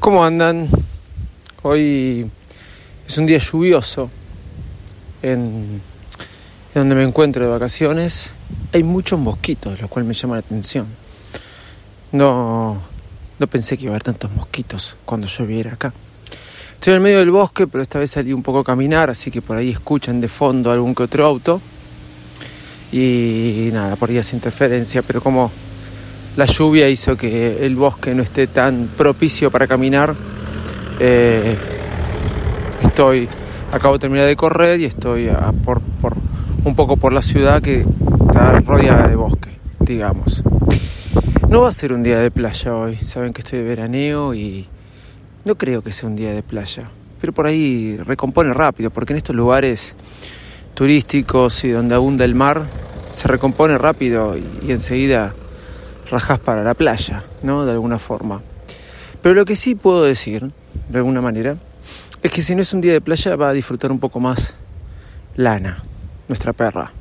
¿Cómo andan? Hoy es un día lluvioso en, donde me encuentro de vacaciones. Hay muchos mosquitos, lo cual me llama la atención. No, no pensé que iba a haber tantos mosquitos cuando lloviera acá. Estoy en el medio del bosque, pero esta vez salí un poco a caminar, así que por ahí escuchan de fondo algún que otro auto. Y nada, por ahí hace interferencia, pero como la lluvia hizo que el bosque no esté tan propicio para caminar. Eh, estoy, acabo de terminar de correr y estoy por, un poco por la ciudad que está rodeada de bosque, digamos. No va a ser un día de playa hoy, saben que estoy de veraneo y no creo que sea un día de playa, pero por ahí recompone rápido, porque en estos lugares turísticos y donde abunda el mar, se recompone rápido y enseguida rajas para la playa, ¿no? De alguna forma. Pero lo que sí puedo decir, de alguna manera, es que si no es un día de playa va a disfrutar un poco más Lana, nuestra perra.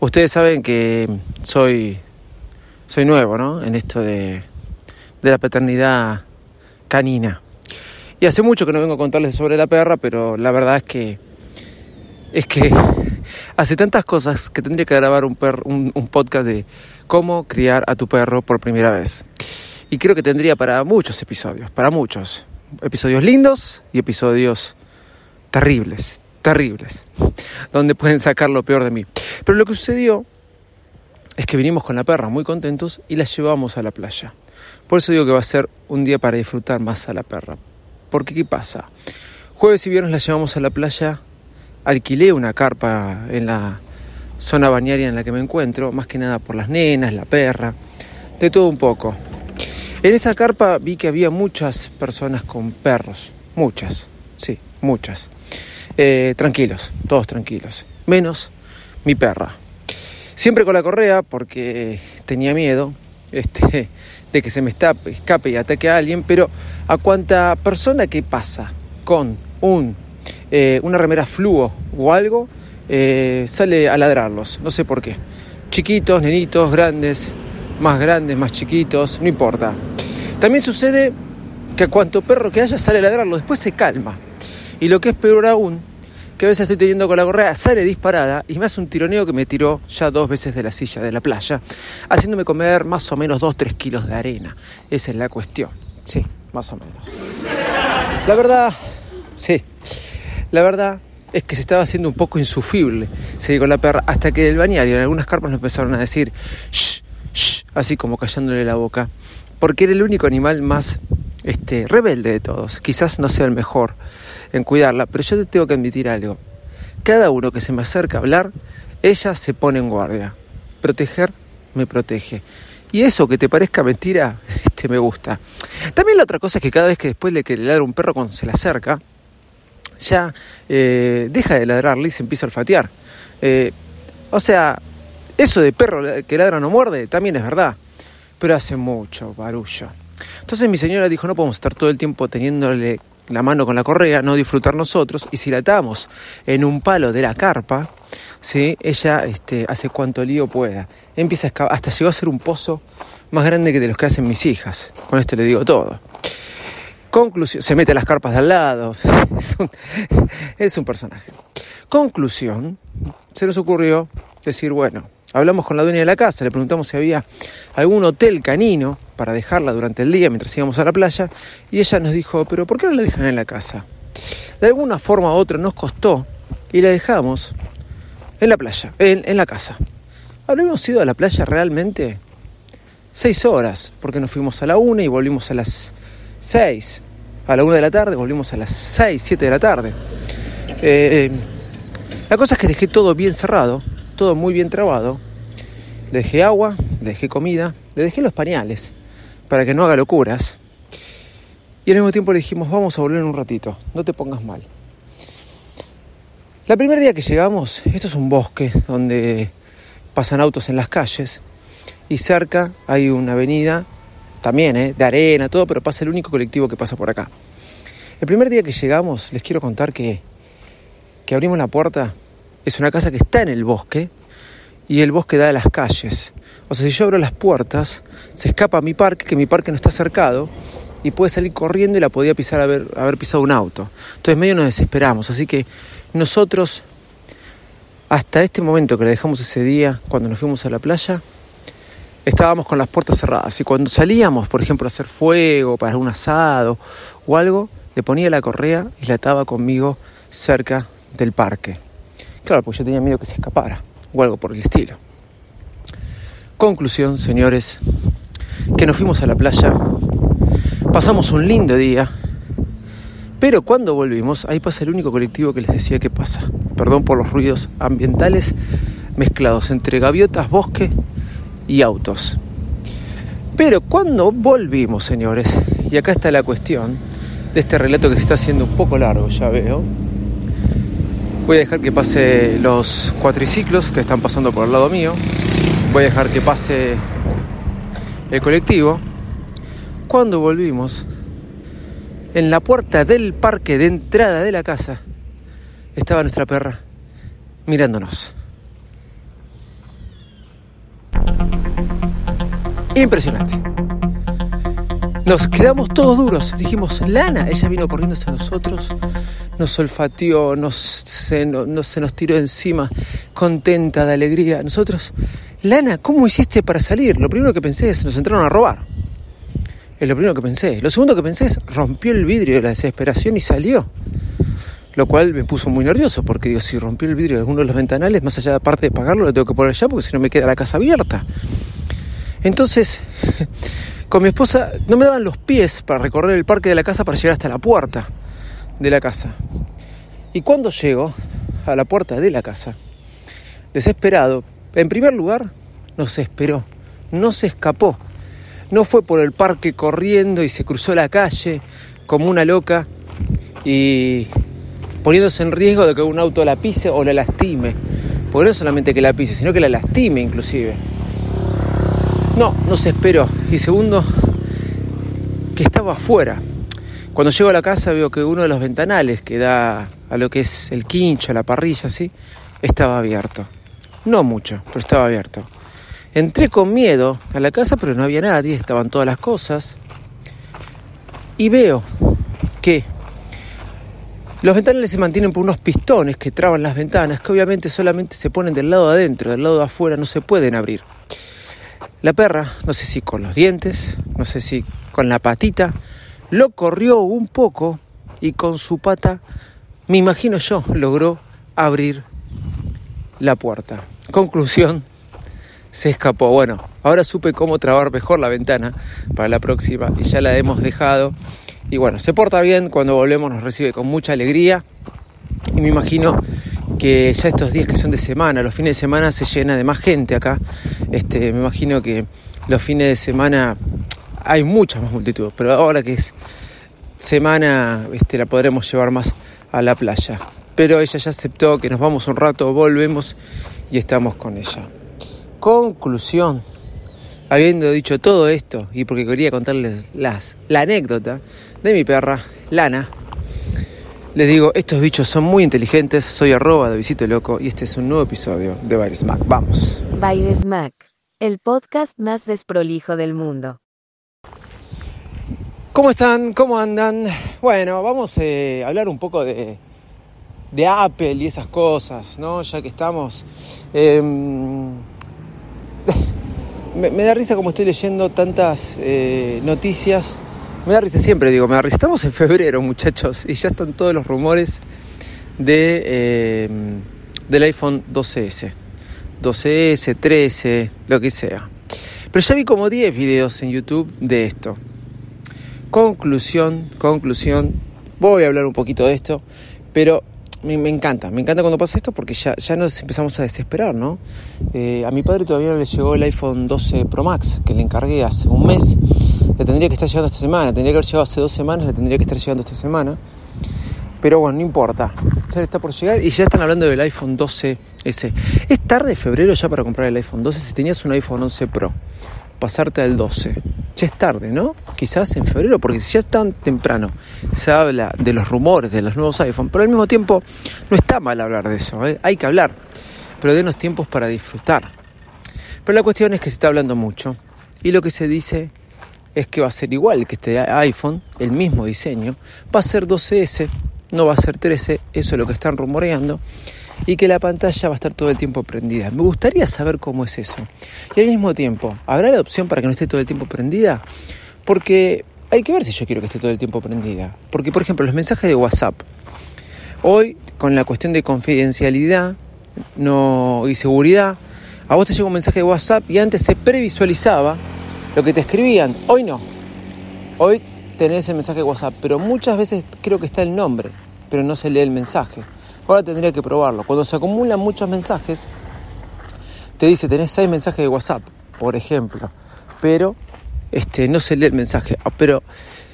Ustedes saben que soy, soy nuevo, ¿no? En esto de, de la paternidad canina. Y hace mucho que no vengo a contarles sobre la perra, pero la verdad es que es que hace tantas cosas que tendría que grabar un, un, podcast de cómo criar a tu perro por primera vez. Y creo que tendría para muchos episodios, para muchos. Episodios lindos y episodios terribles, terribles, donde pueden sacar lo peor de mí. Pero lo que sucedió es que vinimos con la perra muy contentos y la llevamos a la playa. Por eso digo que va a ser un día para disfrutar más a la perra. Porque ¿qué pasa? Jueves y viernes la llevamos a la playa alquilé una carpa en la zona bañaria en la que me encuentro, más que nada por las nenas, la perra, de todo un poco. En esa carpa vi que había muchas personas con perros, muchas, sí, muchas. Eh, tranquilos, todos tranquilos, menos mi perra. Siempre con la correa porque tenía miedo este, de que se me escape y ataque a alguien, pero a cuanta persona que pasa con un eh, una remera fluo o algo, eh, sale a ladrarlos, no sé por qué. Chiquitos, nenitos, grandes, más grandes, más chiquitos, no importa. También sucede que cuanto perro que haya sale a ladrarlo, después se calma. Y lo que es peor aún, que a veces estoy teniendo con la correa, sale disparada y me hace un tironeo que me tiró ya dos veces de la silla de la playa, haciéndome comer más o menos 2-3 kilos de arena. Esa es la cuestión. Sí, más o menos. La verdad, sí. La verdad es que se estaba haciendo un poco insufrible seguir con la perra hasta que del bañario en algunas carpas nos empezaron a decir shh, shh, así como callándole la boca, porque era el único animal más este, rebelde de todos. Quizás no sea el mejor en cuidarla, pero yo te tengo que admitir algo. Cada uno que se me acerca a hablar, ella se pone en guardia. Proteger me protege. Y eso que te parezca mentira, este me gusta. También la otra cosa es que cada vez que después de que le ladra un perro cuando se le acerca, ya eh, deja de ladrarle y se empieza a olfatear. Eh, o sea, eso de perro que ladra no muerde también es verdad, pero hace mucho barullo. Entonces mi señora dijo, no podemos estar todo el tiempo teniéndole la mano con la correa, no disfrutar nosotros, y si la atamos en un palo de la carpa, ¿sí? ella este, hace cuanto lío pueda. Empieza a hasta llegó a ser un pozo más grande que de los que hacen mis hijas. Con esto le digo todo. Conclusión, se mete las carpas de al lado, es un, personaje. Conclusión, se nos ocurrió decir, bueno, hablamos con la dueña de la casa, le preguntamos si había algún hotel canino para dejarla durante el día mientras íbamos a la playa, y ella nos dijo, pero ¿por qué no la dejan en la casa? De alguna forma u otra nos costó y la dejamos en la playa, en, en la casa. Habríamos ido a la playa realmente seis horas, porque nos fuimos a la una y volvimos a las seis a la 1 de la tarde, volvimos a las 6, 7 de la tarde. Eh, la cosa es que dejé todo bien cerrado, todo muy bien trabado. Dejé agua, dejé comida, le dejé los pañales para que no haga locuras. Y al mismo tiempo le dijimos, vamos a volver un ratito, no te pongas mal. La primer día que llegamos, esto es un bosque donde pasan autos en las calles y cerca hay una avenida también, ¿eh? de arena, todo, pero pasa el único colectivo que pasa por acá. El primer día que llegamos, les quiero contar que, que abrimos la puerta, es una casa que está en el bosque y el bosque da a las calles. O sea, si yo abro las puertas, se escapa a mi parque, que mi parque no está cercado, y puede salir corriendo y la podía pisar haber, haber pisado un auto. Entonces medio nos desesperamos. Así que nosotros, hasta este momento que le dejamos ese día, cuando nos fuimos a la playa, estábamos con las puertas cerradas. Y cuando salíamos, por ejemplo, a hacer fuego, para un asado o algo, le ponía la correa y la ataba conmigo cerca del parque. Claro, porque yo tenía miedo que se escapara o algo por el estilo. Conclusión, señores, que nos fuimos a la playa, pasamos un lindo día, pero cuando volvimos, ahí pasa el único colectivo que les decía que pasa. Perdón por los ruidos ambientales mezclados entre gaviotas, bosque y autos. Pero cuando volvimos, señores, y acá está la cuestión de este relato que se está haciendo un poco largo, ya veo. Voy a dejar que pase los cuatriciclos que están pasando por el lado mío. Voy a dejar que pase el colectivo. Cuando volvimos, en la puerta del parque de entrada de la casa, estaba nuestra perra mirándonos. Impresionante. Nos quedamos todos duros. Dijimos, Lana, ella vino corriendo hacia nosotros, nos olfateó, nos, se, se nos tiró encima, contenta, de alegría. Nosotros, Lana, ¿cómo hiciste para salir? Lo primero que pensé es, nos entraron a robar. Es lo primero que pensé. Lo segundo que pensé es, rompió el vidrio de la desesperación y salió. Lo cual me puso muy nervioso, porque digo, si rompió el vidrio de alguno de los ventanales, más allá de parte de pagarlo, lo tengo que poner allá, porque si no me queda la casa abierta. Entonces, con mi esposa no me daban los pies para recorrer el parque de la casa para llegar hasta la puerta de la casa. Y cuando llego a la puerta de la casa, desesperado, en primer lugar, no se esperó, no se escapó, no fue por el parque corriendo y se cruzó la calle como una loca y poniéndose en riesgo de que un auto la pise o la lastime. Porque no solamente que la pise, sino que la lastime inclusive. No, no se esperó. Y segundo, que estaba afuera. Cuando llego a la casa veo que uno de los ventanales que da a lo que es el quincho, la parrilla, así, estaba abierto. No mucho, pero estaba abierto. Entré con miedo a la casa, pero no había nadie, estaban todas las cosas. Y veo que los ventanales se mantienen por unos pistones que traban las ventanas, que obviamente solamente se ponen del lado de adentro, del lado de afuera no se pueden abrir. La perra, no sé si con los dientes, no sé si con la patita, lo corrió un poco y con su pata, me imagino yo, logró abrir la puerta. Conclusión, se escapó. Bueno, ahora supe cómo trabar mejor la ventana para la próxima y ya la hemos dejado. Y bueno, se porta bien, cuando volvemos nos recibe con mucha alegría y me imagino que ya estos días que son de semana, los fines de semana se llena de más gente acá. Este, me imagino que los fines de semana hay mucha más multitud, pero ahora que es semana este, la podremos llevar más a la playa. Pero ella ya aceptó que nos vamos un rato, volvemos y estamos con ella. Conclusión. Habiendo dicho todo esto y porque quería contarles las, la anécdota de mi perra, Lana, les digo, estos bichos son muy inteligentes, soy arroba de Visito Loco y este es un nuevo episodio de Baires Mac. Vamos. Baires Mac, el podcast más desprolijo del mundo. ¿Cómo están? ¿Cómo andan? Bueno, vamos eh, a hablar un poco de, de Apple y esas cosas, ¿no? Ya que estamos... Eh, me, me, da risa como estoy leyendo tantas eh, noticias me da siempre, digo, me da. Estamos en febrero, muchachos, y ya están todos los rumores de, eh, del iPhone 12S. 12S, 13, lo que sea. Pero ya vi como 10 videos en YouTube de esto. Conclusión, conclusión. Voy a hablar un poquito de esto, pero me, encanta, me encanta cuando pasa esto porque ya, ya nos empezamos a desesperar, ¿no? Eh, a mi padre todavía no le llegó el iPhone 12 Pro Max, que le encargué hace un mes. Le tendría que estar llegando esta semana, tendría que haber llegado hace dos semanas, le tendría que estar llegando esta semana. Pero bueno, no importa. Ya está por llegar y ya están hablando del iPhone 12S. Es tarde febrero ya para comprar el iPhone 12 si tenías un iPhone 11 Pro. Pasarte al 12. Ya es tarde, ¿no? Quizás en febrero, porque si ya es tan temprano se habla de los rumores de los nuevos iPhone, pero al mismo tiempo no está mal hablar de eso, ¿eh? hay que hablar, pero denos tiempos para disfrutar. Pero la cuestión es que se está hablando mucho y lo que se dice es que va a ser igual que este iPhone, el mismo diseño, va a ser 12S no va a ser 13, eso es lo que están rumoreando, y que la pantalla va a estar todo el tiempo prendida. Me gustaría saber cómo es eso. Y al mismo tiempo, ¿habrá la opción para que no esté todo el tiempo prendida? Porque hay que ver si yo quiero que esté todo el tiempo prendida. Porque, por ejemplo, los mensajes de WhatsApp. Hoy, con la cuestión de confidencialidad no, y seguridad, a vos te llega un mensaje de WhatsApp y antes se previsualizaba lo que te escribían. Hoy no. Hoy tenés el mensaje de WhatsApp, pero muchas veces creo que está el nombre, pero no se lee el mensaje. Ahora tendría que probarlo. Cuando se acumulan muchos mensajes, te dice tenés seis mensajes de WhatsApp, por ejemplo, pero este, no se lee el mensaje. Ah, pero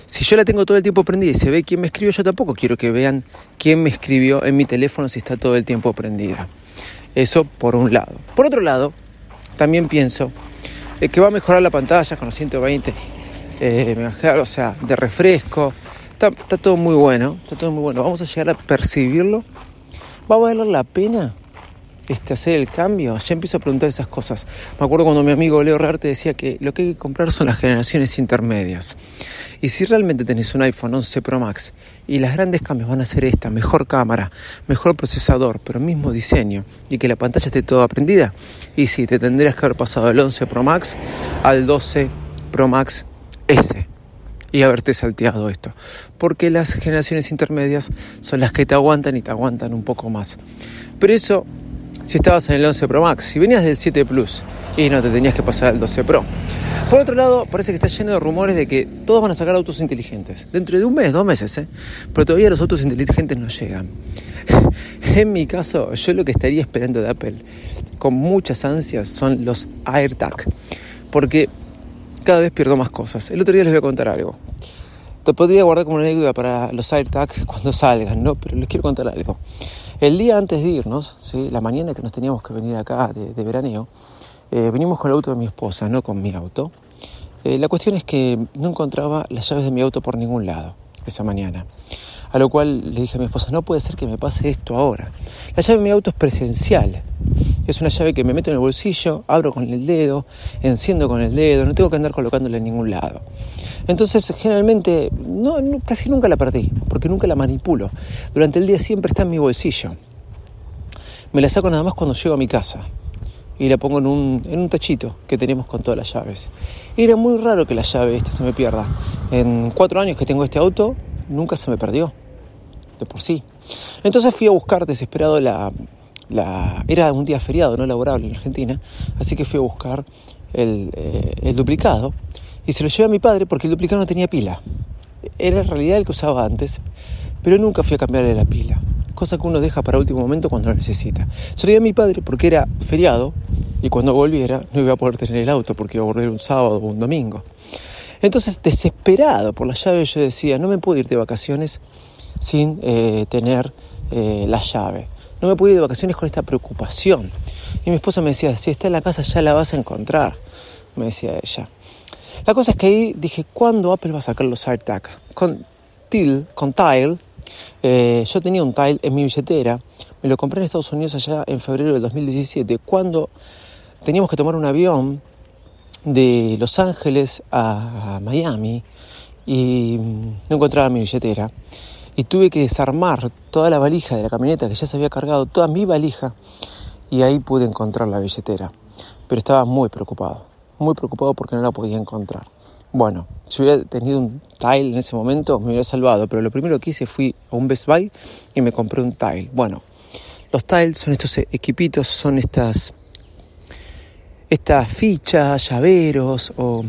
si yo la tengo todo el tiempo prendida y se ve quién me escribió, yo tampoco quiero que vean quién me escribió en mi teléfono si está todo el tiempo prendida. Eso por un lado. Por otro lado, también pienso eh, que va a mejorar la pantalla con los 120 eh, o sea, de refresco. Está, todo muy bueno, está todo muy bueno. Vamos a llegar a percibirlo. ¿Va a valer la pena este, hacer el cambio? Ya empiezo a preguntar esas cosas. Me acuerdo cuando mi amigo Leo Rearte decía que lo que hay que comprar son las generaciones intermedias. Y si realmente tenés un iPhone 11 Pro Max y las grandes cambios van a ser esta, mejor cámara, mejor procesador, pero mismo diseño y que la pantalla esté toda prendida, y sí, te tendrías que haber pasado del 11 Pro Max al 12 Pro Max ese y haberte salteado esto. Porque las generaciones intermedias son las que te aguantan y te aguantan un poco más. Pero eso si estabas en el 11 Pro Max, si venías del 7 Plus y no te tenías que pasar al 12 Pro. Por otro lado, parece que está lleno de rumores de que todos van a sacar autos inteligentes. Dentro de un mes, dos meses, ¿eh? Pero todavía los autos inteligentes no llegan. en mi caso, yo lo que estaría esperando de Apple con muchas ansias son los AirTag. Porque cada vez pierdo más cosas. El otro día les voy a contar algo. Te podría guardar como una anécdota para los AirTags cuando salgan, ¿no? Pero les quiero contar algo. El día antes de irnos, ¿sí? la mañana que nos teníamos que venir acá de, veraneo, eh, venimos con el auto de mi esposa, no con mi auto. Eh, la cuestión es que no encontraba las llaves de mi auto por ningún lado esa mañana. A lo cual le dije a mi esposa, no puede ser que me pase esto ahora. La llave de mi auto es presencial. Es una llave que me meto en el bolsillo, abro con el dedo, enciendo con el dedo, no tengo que andar colocándola en ningún lado. Entonces, generalmente, casi nunca la perdí, porque nunca la manipulo. Durante el día siempre está en mi bolsillo. Me la saco nada más cuando llego a mi casa y la pongo en un, en un tachito que tenemos con todas las llaves. Era muy raro que la llave esta se me pierda. En cuatro años que tengo este auto, nunca se me perdió, por sí. Entonces fui a buscar desesperado la, era un día feriado, no laborable en Argentina, así que fui a buscar eh, el, duplicado y se lo llevé a mi padre porque el duplicado no tenía pila. Era en realidad el que usaba antes, pero nunca fui a cambiarle la pila, cosa que uno deja para último momento cuando lo necesita. Se lo llevé a mi padre porque era feriado y cuando volviera no iba a poder tener el auto porque iba a volver un sábado o un domingo. Entonces, desesperado por la llave, yo decía, no me puedo ir de vacaciones sin eh, tener eh, la llave. No me puedo ir de vacaciones con esta preocupación. Y mi esposa me decía, si está en la casa ya la vas a encontrar, me decía ella. La cosa es que ahí dije, ¿cuándo Apple va a sacar los AirTag? Con Tile, con Tile, eh, yo tenía un Tile en mi billetera, me lo compré en Estados Unidos allá en febrero del 2017, cuando teníamos que tomar un avión de Los Ángeles a Miami y no encontraba mi billetera y tuve que desarmar toda la valija de la camioneta que ya se había cargado, toda mi valija, y ahí pude encontrar la billetera. Pero estaba muy preocupado, muy preocupado porque no la podía encontrar. Bueno, si hubiera tenido un tile en ese momento me hubiera salvado, pero lo primero que hice fui a un Best Buy y me compré un tile. Bueno, los tiles son estos equipitos, son estas, estas fichas, llaveros o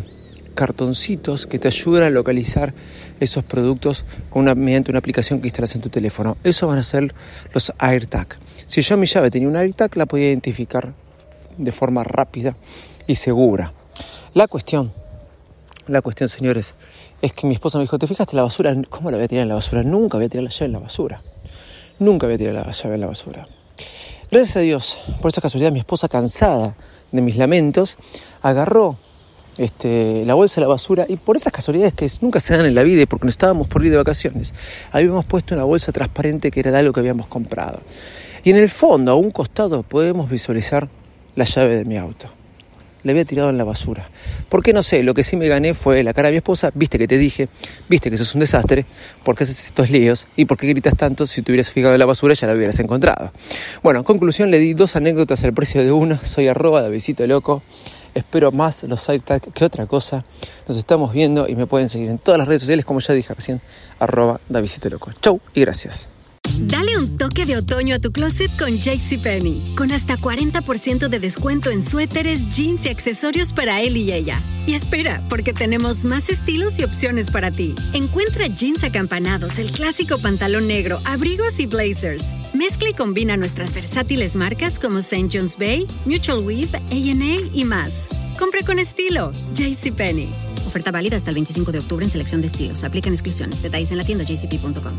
cartoncitos que te ayudan a localizar esos productos con una, mediante una aplicación que instalas en tu teléfono. Eso van a ser los AirTag. Si yo mi llave tenía un AirTag, la podía identificar de forma rápida y segura. La cuestión, la cuestión, señores, es que mi esposa me dijo, ¿te fijaste la basura? ¿Cómo la voy a tirar en la basura? Nunca voy a tirar la llave en la basura. Nunca voy a tirar la llave en la basura. Gracias a Dios, por esa casualidad, mi esposa, cansada de mis lamentos, agarró este, la bolsa de la basura y por esas casualidades que nunca se dan en la vida y porque no estábamos por ir de vacaciones, habíamos puesto una bolsa transparente que era de algo que habíamos comprado. Y en el fondo, a un costado, podemos visualizar la llave de mi auto. Le había tirado en la basura. ¿Por qué no sé? Lo que sí me gané fue la cara de mi esposa. Viste que te dije, viste que eso es un desastre. ¿Por qué haces estos líos? ¿Y por qué gritas tanto? Si te hubieras fijado en la basura ya la hubieras encontrado. Bueno, en conclusión le di dos anécdotas al precio de una. Soy arroba de visito loco. Espero más los SideTag que otra cosa. Nos estamos viendo y me pueden seguir en todas las redes sociales, como ya dije recién, arroba Davidito Loco. Chau y gracias. Dale un toque de otoño a tu closet con JCPenney, con hasta 40% de descuento en suéteres, jeans y accesorios para él y ella. Y espera, porque tenemos más estilos y opciones para ti. Encuentra jeans acampanados, el clásico pantalón negro, abrigos y blazers. Mezcla y combina nuestras versátiles marcas como St. John's Bay, Mutual Weave, A&A y más. Compra con estilo. JCPenney. Oferta válida hasta el 25 de octubre en selección de estilos. Aplican exclusiones. Detalles en la tienda jcp.com.